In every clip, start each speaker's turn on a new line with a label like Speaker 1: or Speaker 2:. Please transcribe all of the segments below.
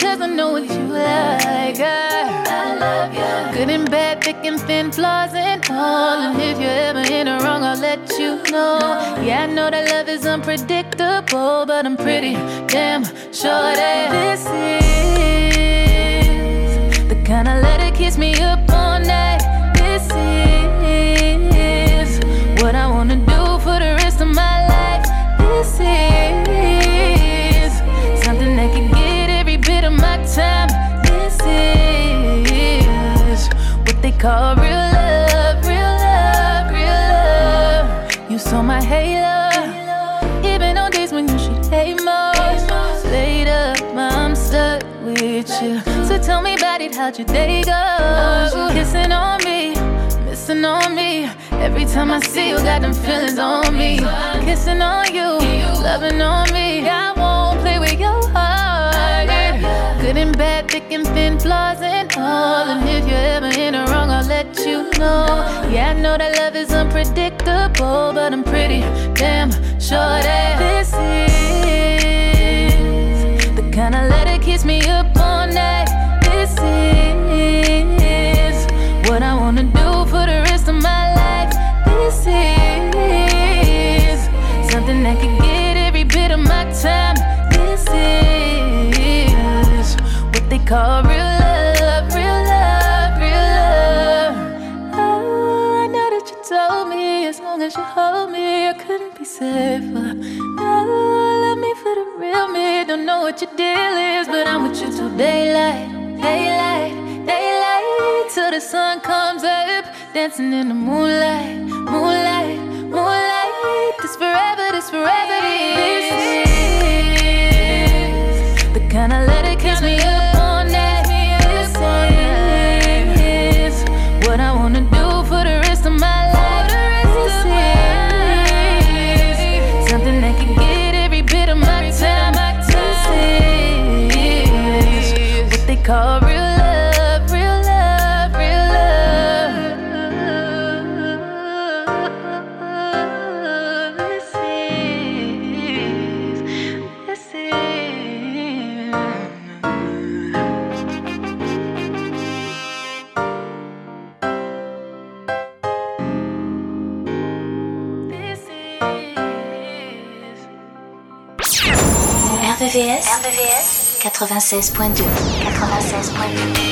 Speaker 1: Cause I know what you like. I, I love you. Good and bad, thick and thin, flaws and all. And if you're ever in the wrong, I'll let you know. Yeah, I know that love is unpredictable, but I'm pretty damn sure that this is call real love, real love, real love. You saw my halo, even on days when you should hate most. Laid up, I'm stuck with you. So tell me about it, how'd your day go? Kissing on me, missing on me. Every time I see you, got them feelings on me. Kissing on you, loving on me. I won't play with your heart. Good and bad, thick and thin, flaws and all. And if you're you know. Yeah, I know that love is unpredictable, but I'm pretty damn sure that this is what your deal is, but I'm with you till daylight, daylight, daylight, till the sun comes up, dancing in the moonlight, moonlight, moonlight. This forever, this forever, this
Speaker 2: 96.2. 96.2.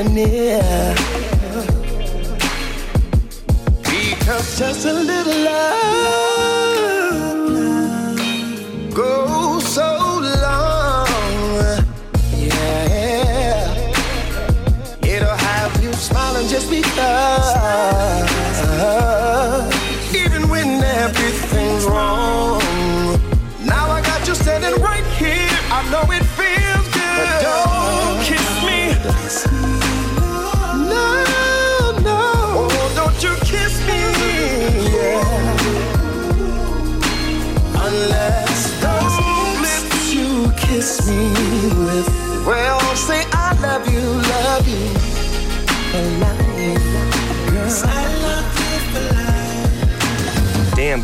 Speaker 2: near. Because just a little love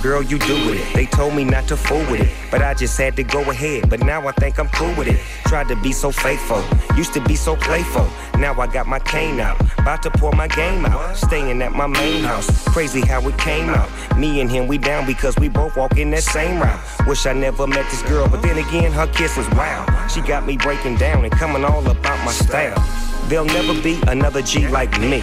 Speaker 2: Girl, you
Speaker 3: do with it. They told me not to fool with it, but I just had to go ahead. But now I think I'm cool with it. Tried to be so faithful, used to be so playful. Now I got my cane out, about to pour my game out. Staying at my main house, crazy how it came out. Me and him, we down because we both walk in that same route. Wish I never met this girl, but then again, her kiss was wow. She got me breaking down and coming all about my style. There'll never be another G like me.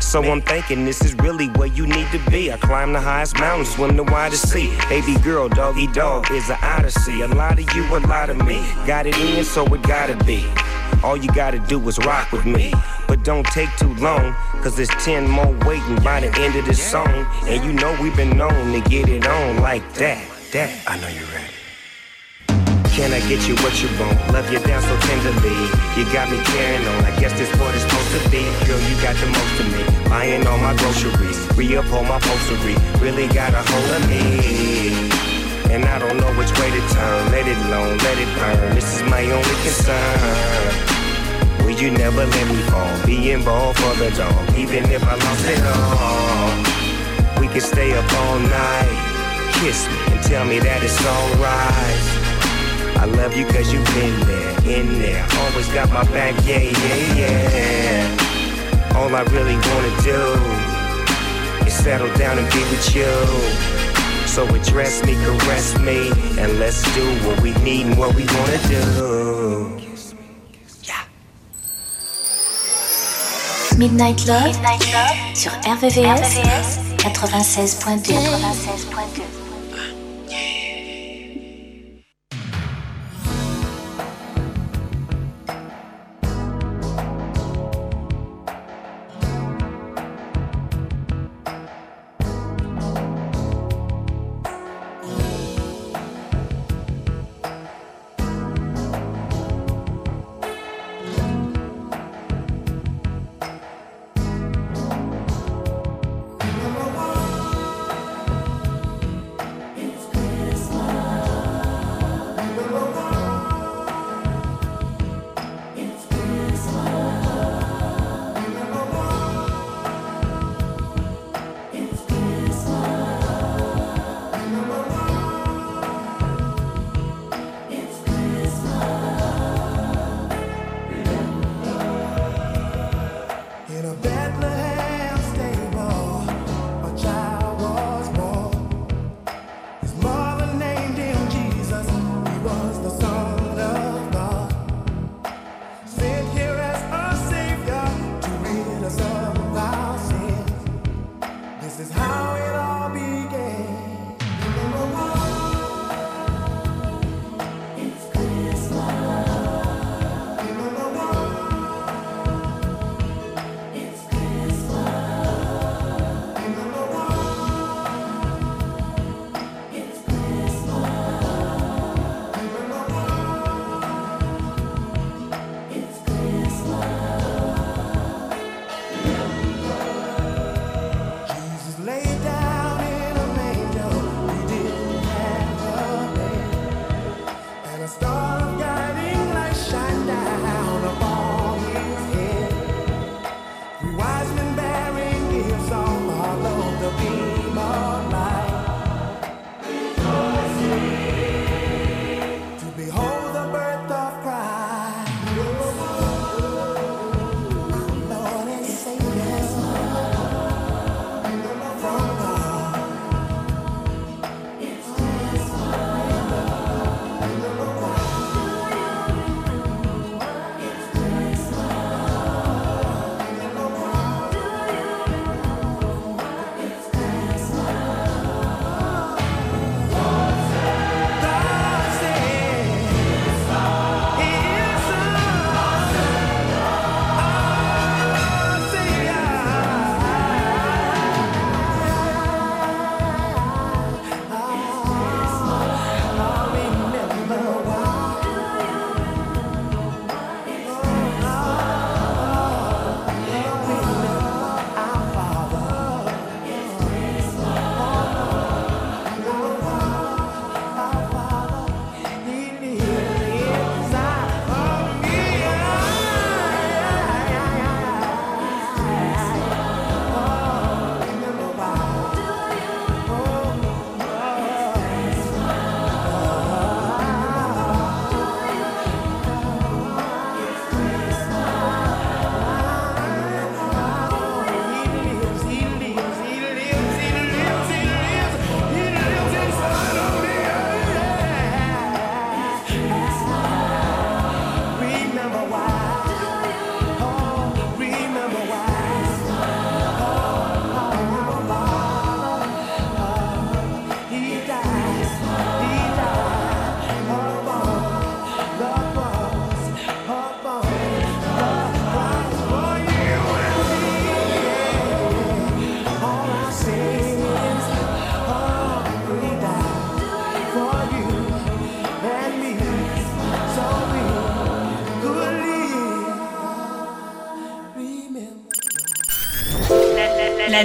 Speaker 3: So I'm thinking this is really where you need to be. I climb the highest mountain, swim the widest sea. Baby girl, doggy dog is an odyssey. A lot of you, a lot of me. Got it in, so it gotta be. All you gotta do is rock with me. But don't take too long, cause there's 10 more waiting by the end of this song. And you know we've been known to get it on like that. That.
Speaker 4: I know you're ready.
Speaker 3: Can I get you what you want? Love you down so tenderly. You got me carrying on. I guess this what it's supposed to be. Girl, you got the most of me. Buying all my groceries. Re up all my postery. Really got a hold of me. And I don't know which way to turn. Let it alone, let it burn. This is my only concern. Will you never let me fall? Be involved for the dog. Even if I lost it all. We can stay up all night. Kiss me and tell me that it's alright. I love you cause you've been there, in there. Always got my back, yeah, yeah, yeah. All I really wanna do is settle down and be with you. So address me, caress me, and let's do what we need and what we wanna do.
Speaker 5: Midnight Love, sur RVVS, 96.2. 96.2.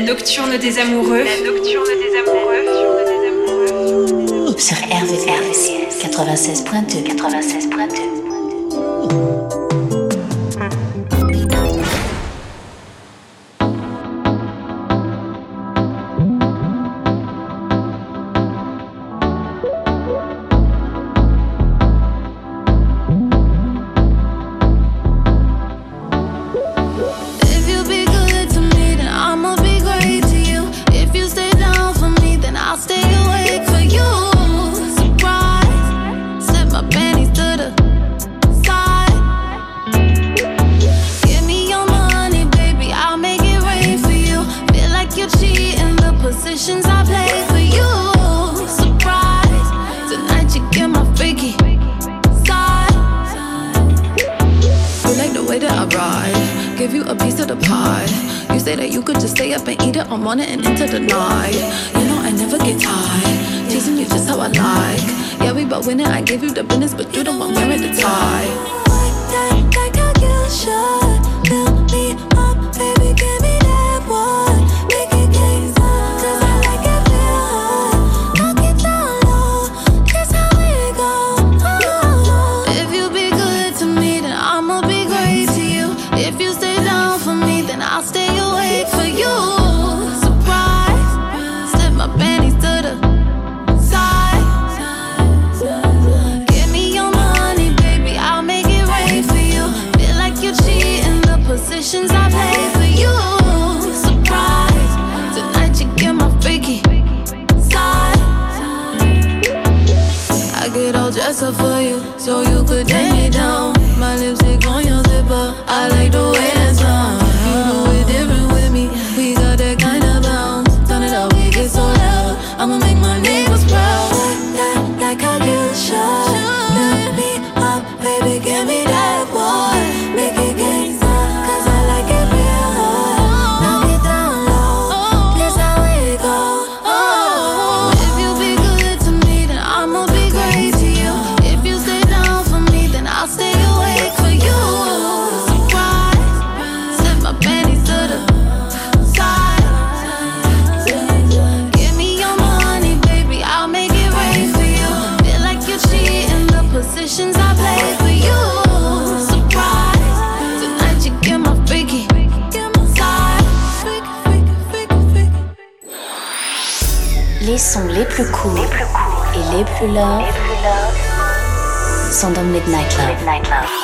Speaker 6: nocturne des amoureux. La nocturne des amoureux.
Speaker 7: Sur RVCS 96.2 96.2
Speaker 8: Les plus cool
Speaker 9: et
Speaker 8: les plus love sont dans Midnight Love.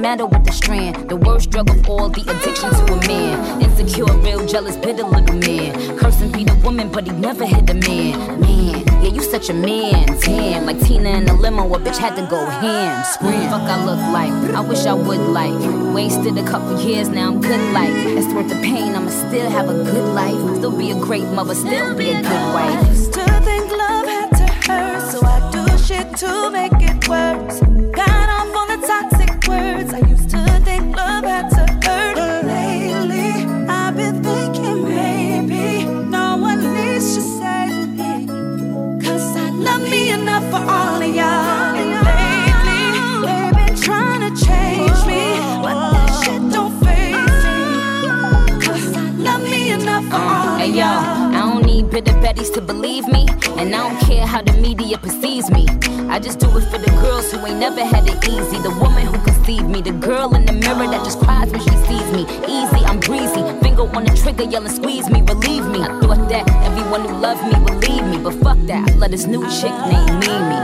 Speaker 10: Matter what the strand. The worst drug of all, the addiction to a man. Insecure, real jealous, bitter little man. Cursing be the woman, but he never hit the man. Man, yeah, you such a man. Damn, like Tina in the limo, a bitch had to go ham. Scream, fuck I look like. I wish I would like. Wasted a couple years, now I'm good like. It's worth the pain, I'ma still have a good life. Still be a great mother, still be a good wife.
Speaker 11: I
Speaker 10: just do it for the girls who ain't never had it easy. The woman who conceived me, the girl in the mirror that just cries when she sees me. Easy, I'm breezy. Finger on the trigger, yelling, squeeze me, relieve me. I thought that everyone who loved me would leave me, but fuck that. I let this new chick named Mimi.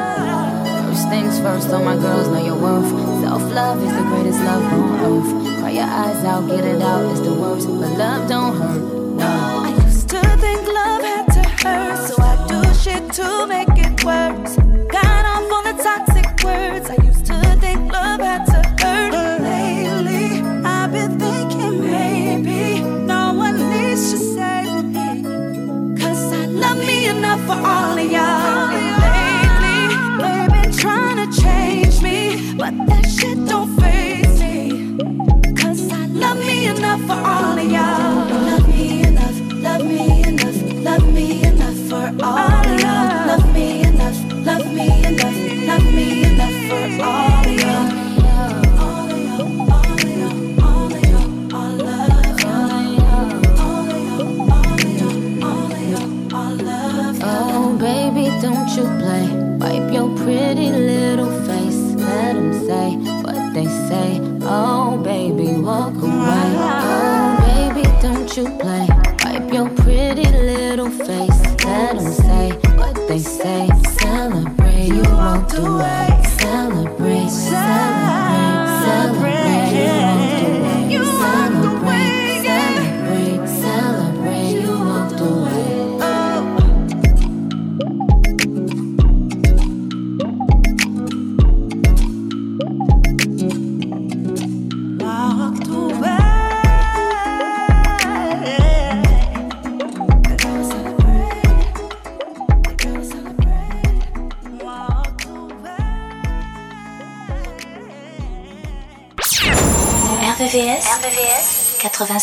Speaker 10: First things first, all my girls know your worth. Self love is the greatest love on earth Cry your eyes out, get it out, it's the worst. But love don't hurt. No.
Speaker 12: I used to think love had to hurt, so I do shit to make
Speaker 10: you walked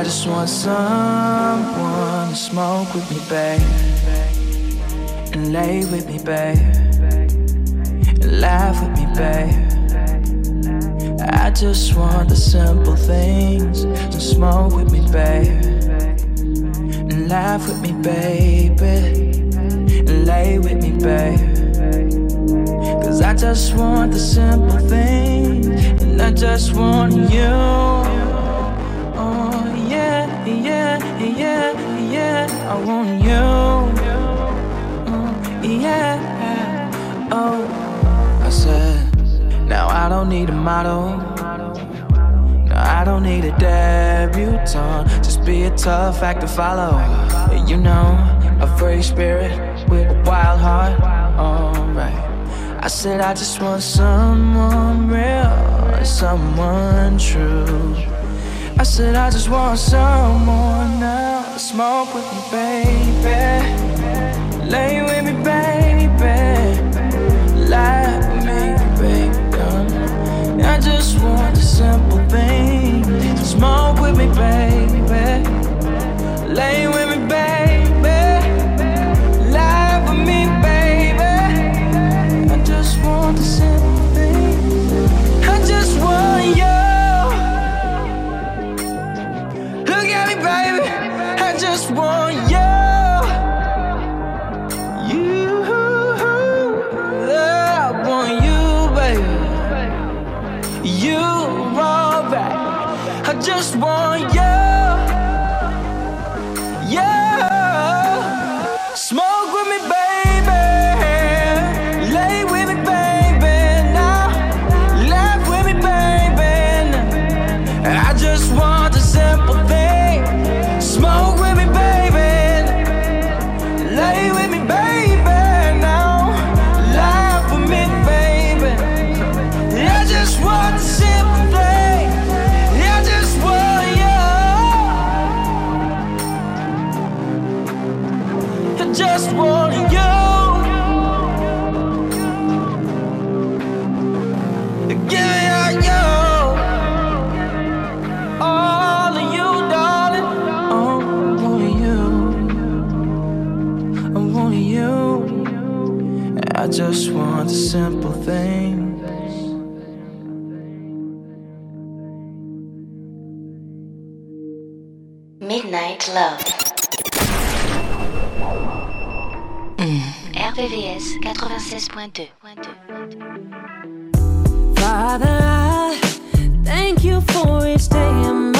Speaker 12: I
Speaker 13: just want someone to smoke with me, babe. And lay with me, babe and laugh with me, babe. I just want the simple things. So smoke with me, babe. And laugh with me, baby. And lay with me, babe. Cause I just want the simple things. And I just want you. Yeah, yeah. I want you. Oh, yeah. Oh. I said, now I don't need a model. No, I don't need a debutante. Just be a tough act to follow. You know, a free spirit with a wild heart. Alright. I said, I just want someone real, someone true. I said, I just want someone now smoke with me, baby. Lay with me, baby. Lie with me, baby. I just want the simple thing. Smoke with me, baby. Lay with me, baby. Just want you. just want the simple things.
Speaker 14: Midnight Love. RVVS 96.2.
Speaker 8: Father, I thank you for each day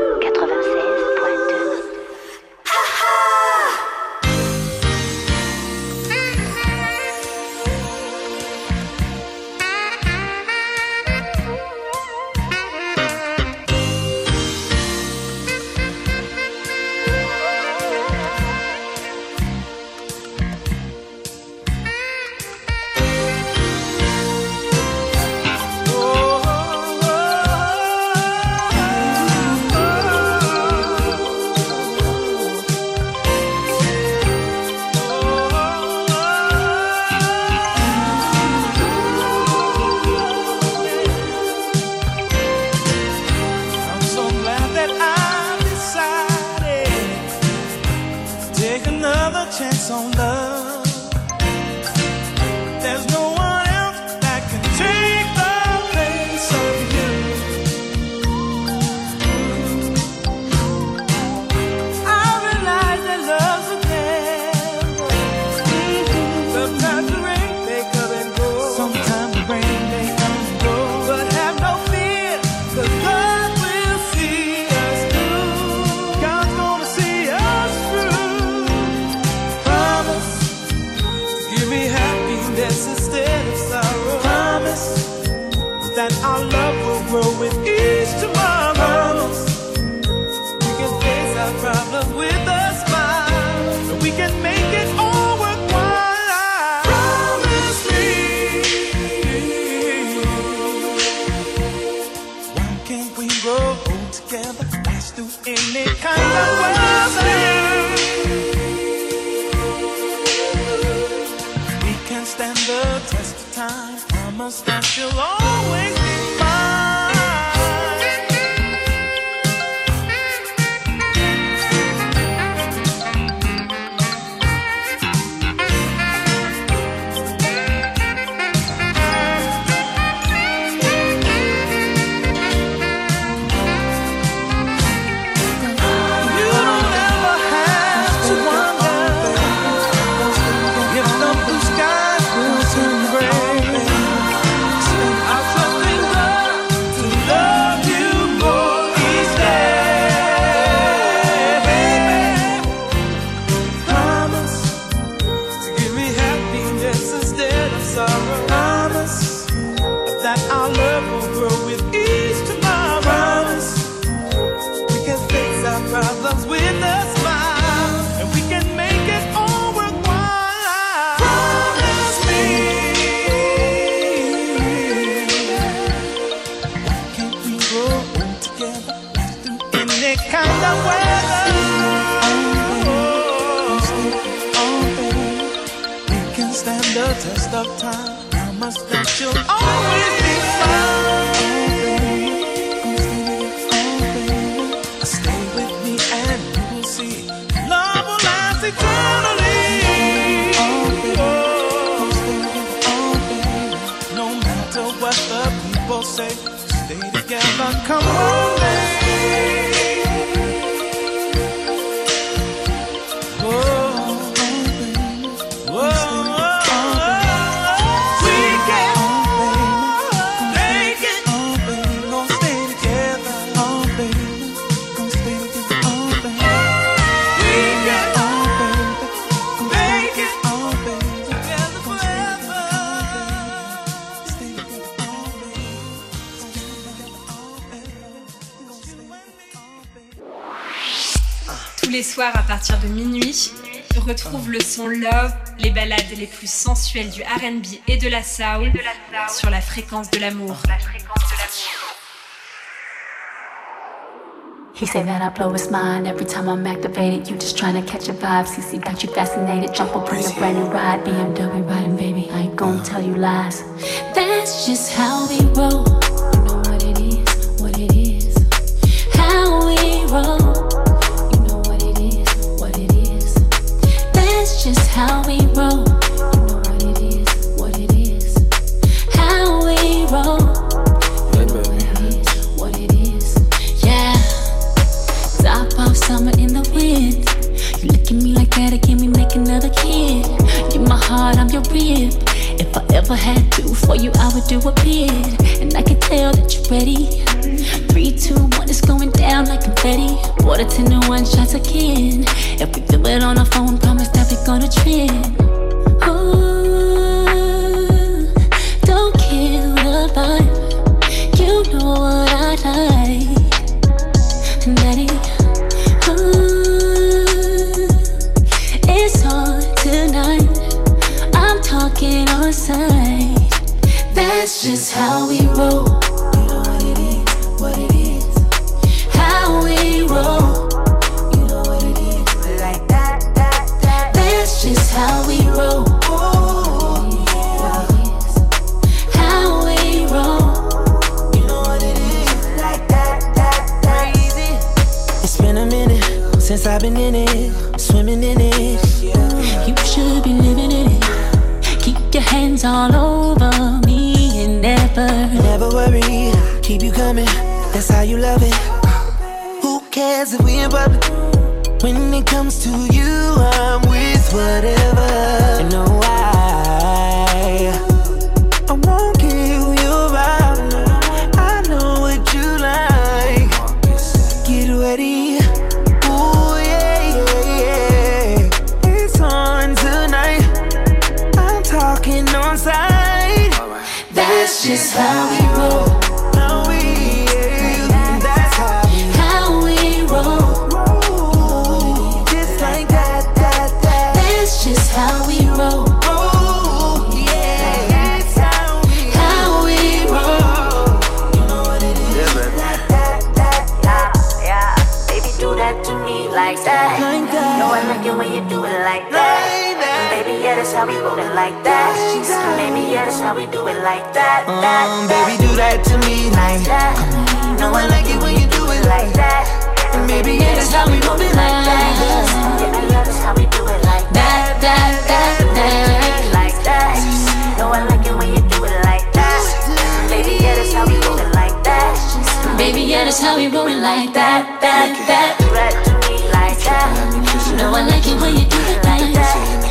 Speaker 6: Love, les balades les plus sensuelles du RB et de la soul sur la fréquence de l'amour.
Speaker 15: He said that I blow his mind every time I'm activated. You just trying to catch a vibe. CC got you fascinated. Jump up on your brand new ride. BMW riding, baby. I ain't gonna tell you lies. That's just how we roll. You know what it is, what it is. How we roll. How we roll. You know what it is, what it is. How we roll. You know what it is, what it is. Yeah. Top off summer in the wind. You look at me like that again, we make another kid. You're my heart, I'm your rib. If I ever had to for you, I would do a bid. And I can tell that you're ready. Three, two, one, it's going down like confetti. Water to new one shots again. If we do it on our phone, promise that we're gonna trend. Ooh, don't kill the vibe. You know what I like, Daddy. Ooh, it's on tonight. I'm talking on sight. That's just how we roll.
Speaker 14: Since I've been in it, swimming in it.
Speaker 15: You should be living in it. Keep your hands all over me and never,
Speaker 14: never worry. Keep you coming. That's how you love it. Who cares if we in public? When it comes to you, I'm with whatever. You know
Speaker 15: how we
Speaker 9: how we rollin' like that. Baby, yeah, that's how we do it like that. that,
Speaker 16: Um, baby, do that to me like that. Know I like it when you do it like that. And baby, yeah, that's how we roll it like that.
Speaker 9: Baby, yeah, that's how we do it like
Speaker 15: that, that, that, that.
Speaker 9: Like that. Know I like it when you do it like that. Baby, yeah, that's how we roll it like that.
Speaker 15: Baby, yeah, that's how we rollin' like that, that, that.
Speaker 9: Do that to me like that.
Speaker 15: Know I like it when you do it like that.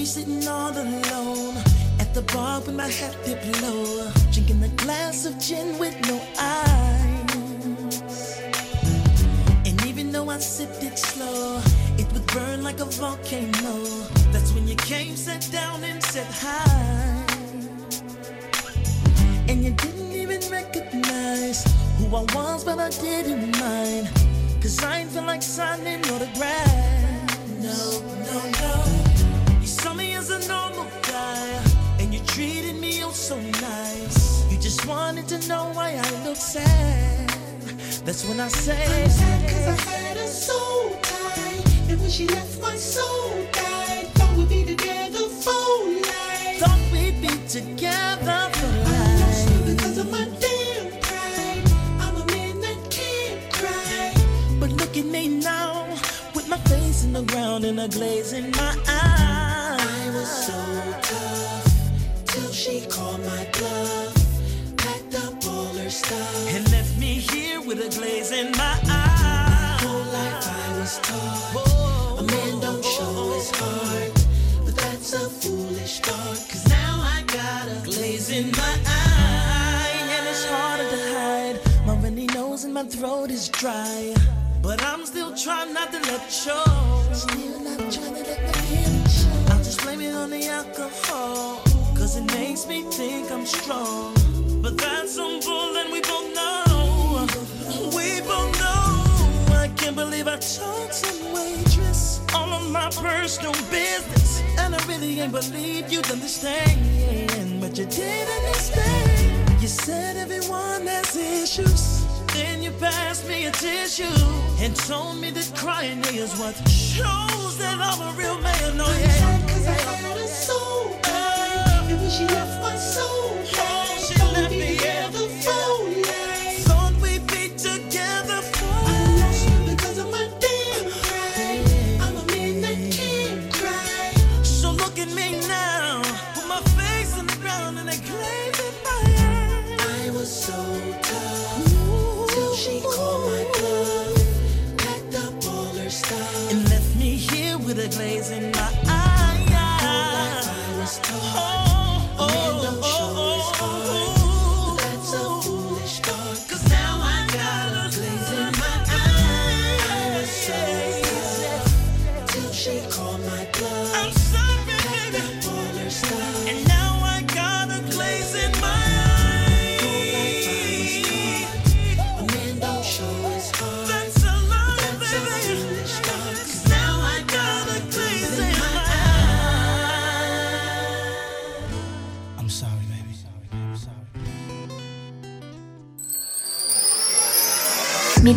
Speaker 14: me sitting all alone at the bar with my head dipped low, drinking a glass of gin with no eyes. And even though I sipped it slow, it would burn like a volcano. That's when you came, sat down, and said hi. And you didn't even recognize who I was, but I didn't mind. Cause I ain't feel like signing autographs. That's when I say,
Speaker 17: I'm sad cause I had her so tight. And when she left, my soul died. Thought we'd be together for life.
Speaker 14: Thought we'd be together for life.
Speaker 17: I lost you because of my damn pride. I'm a man that can't cry.
Speaker 14: But look at me now, with my face in the ground and a glaze in my eye. With in my eyes.
Speaker 17: Whole life I was taught. A man don't show his heart. But that's a foolish thought. Cause now I got a
Speaker 14: glaze in my eye, and it's harder to hide. My runny nose and my throat is dry, but I'm still trying not to let show.
Speaker 17: Still not trying to let my feelings show.
Speaker 14: I'll just blame it on the alcohol, cause it makes me think I'm strong. But that's some bull, and we both know. I told some waitress all of my personal business. And I really ain't believe you'd understand. But you did understand. You said everyone has issues. Then you passed me a tissue and told me that crying is what shows that I'm a real man. Oh, yeah.
Speaker 17: Cause I had her so tight. And when she left my soul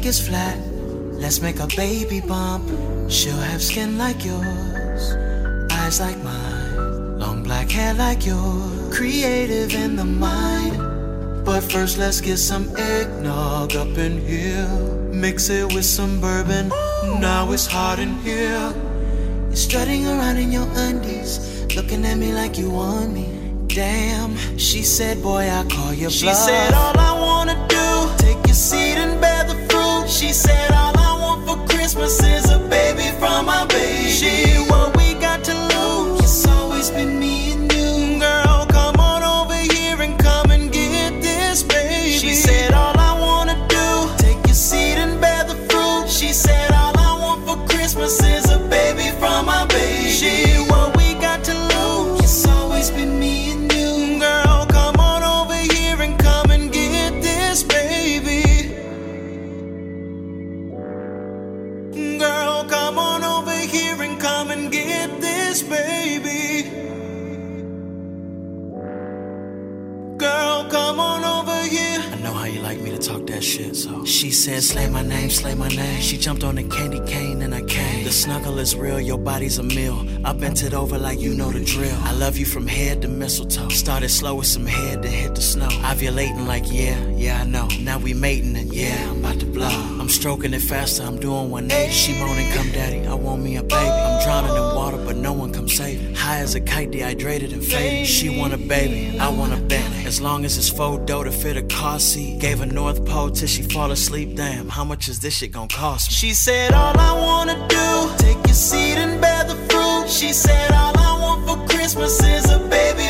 Speaker 16: stomach is flat. Let's make a baby bump. She'll have skin like yours, eyes like mine, long black hair like yours. Creative in the mind, But first, let's get some eggnog up in here. Mix it with some bourbon. Now it's hot in here. You're strutting around in your undies, looking at me like you want me. Damn, she said, boy, I call you She said, all I wanna do, take your seat and bear the. She said, all I want for Christmas is a baby from my baby. She, you like me to talk that shit, so. She said, Slay my name, slay my name. She jumped on a candy cane and I came. The snuggle is real, your body's a meal. I bent it over like you know the drill. I love you from head to mistletoe. Started slow with some head, then hit the snow. Ovulating like, yeah, yeah, I know. Now we mating and yeah, I'm about to blow. I'm stroking it faster, I'm doing 180. She moaning, come daddy, I want me a baby. I'm drowning in water, but no one come save me. High as a kite, dehydrated and faded. She want a baby, I want a Bentley. As long as it's full dough to fit a car seat. Gave her North Pole till she fall asleep. Damn, how much is this shit gonna cost me? She said, all I wanna do, take your seat and bear the fruit. She said, all I want for Christmas is a baby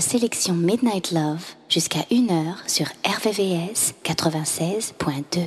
Speaker 5: La sélection Midnight Love jusqu'à 1h sur RVVS 96.2.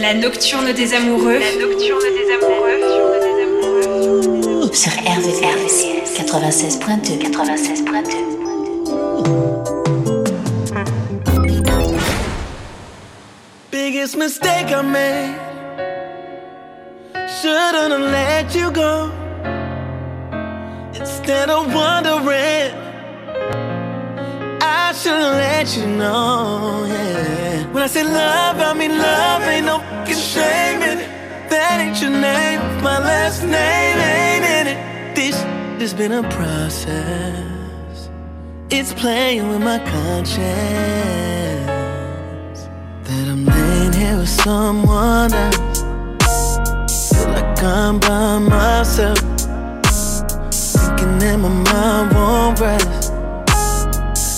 Speaker 6: La nocturne des amoureux. La nocturne des amoureux.
Speaker 5: Sur RVVS 96.2 96.2
Speaker 14: Biggest mistake I made. Shouldn't have let you go. Instead of wondering, I should've let you know. Yeah. When I say love, I mean love. Ain't no fucking shame in it. That ain't your name. My last name ain't in it. This has been a process. It's playing with my conscience that I'm laying here with someone else. Feel like I'm by myself, thinking that my mind won't rest.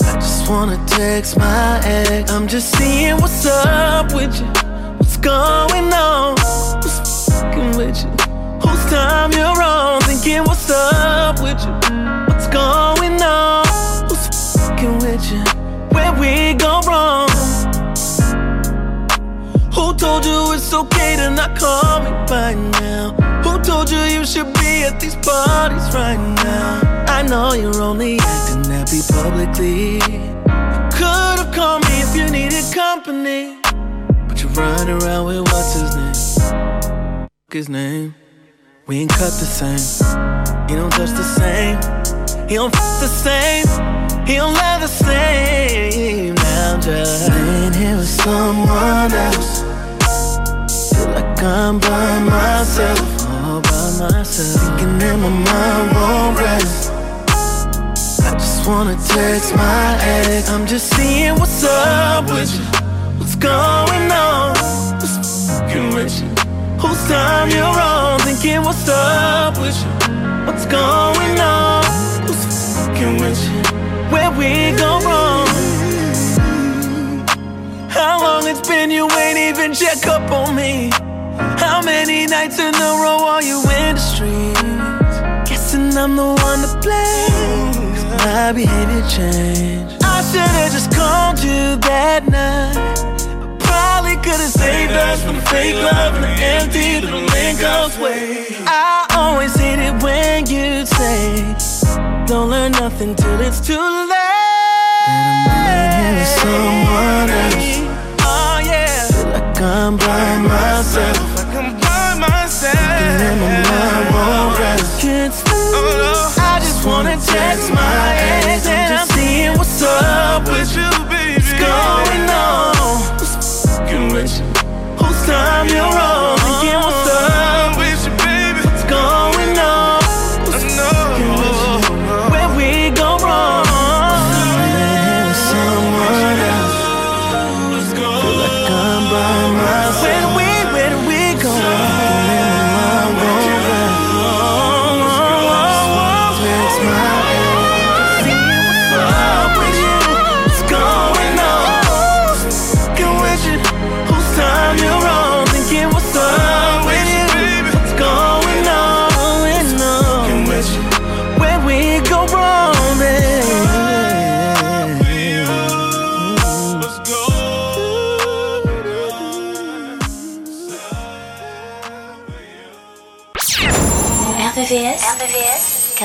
Speaker 14: I just wanna text my ex. I'm just seeing what's up with you, going on, what's fucking with you, whose time you're on, thinking what's up with you, what's going on, who's fucking with you, where we go wrong. Who told you it's okay to not call me by now? Who told you you should be at these parties right now? I know you're only acting happy publicly. You could have called me if you needed company. Run around with what's his name? His name. We ain't cut the same. He don't touch the same. He don't f the same. He don't love the same. Now I'm just laying here with someone else. Feel like I'm by myself, all by myself. Thinking that my mind won't rest. I just wanna text my ex. I'm just seeing what's up with you. What's going on? With you? Whose time you're on? Thinking what's up with you? What's going on? Who's fucking with you? Where we go wrong? How long it's been you ain't even check up on me? How many nights in a row are you in the streets? Guessing I'm the one to blame. My behavior changed. I should've just called you that night. Could've saved us from the fake love and the empty little Lincoln's way. I always hate it when you say, Don't learn nothing till it's too late. That I'm someone else. Oh yeah. Feel like I'm by myself. Like I'm by myself. That my mind won't rest. Can't sleep. Oh, I just wanna text my ex time you're on?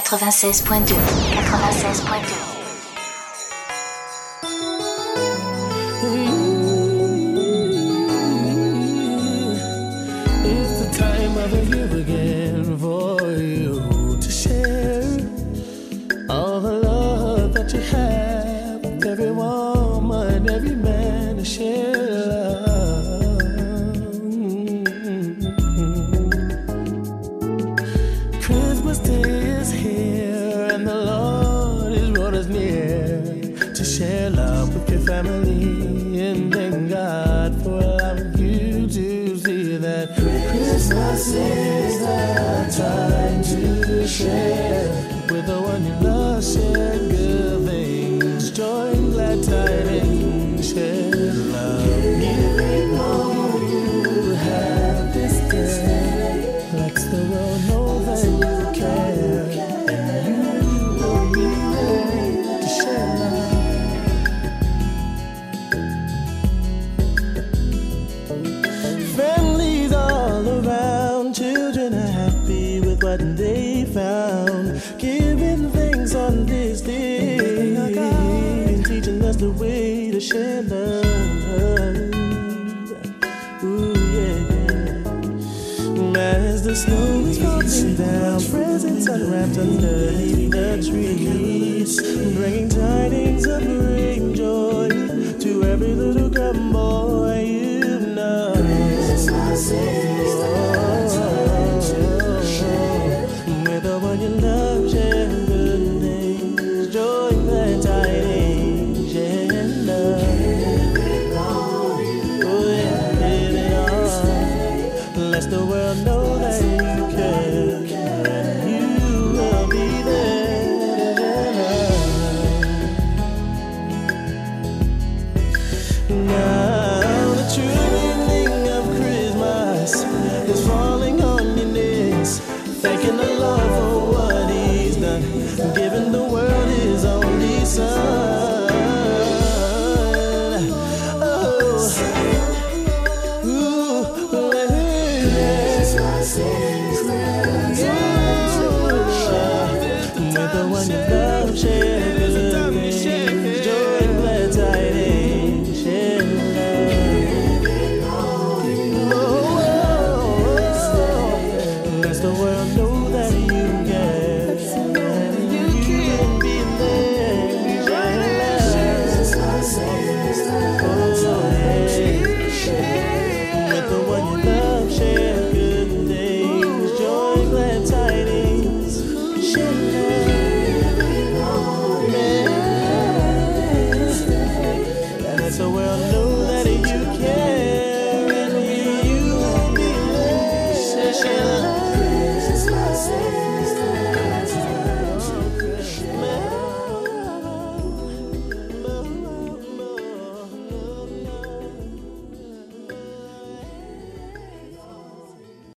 Speaker 14: 96.2 96.2
Speaker 18: so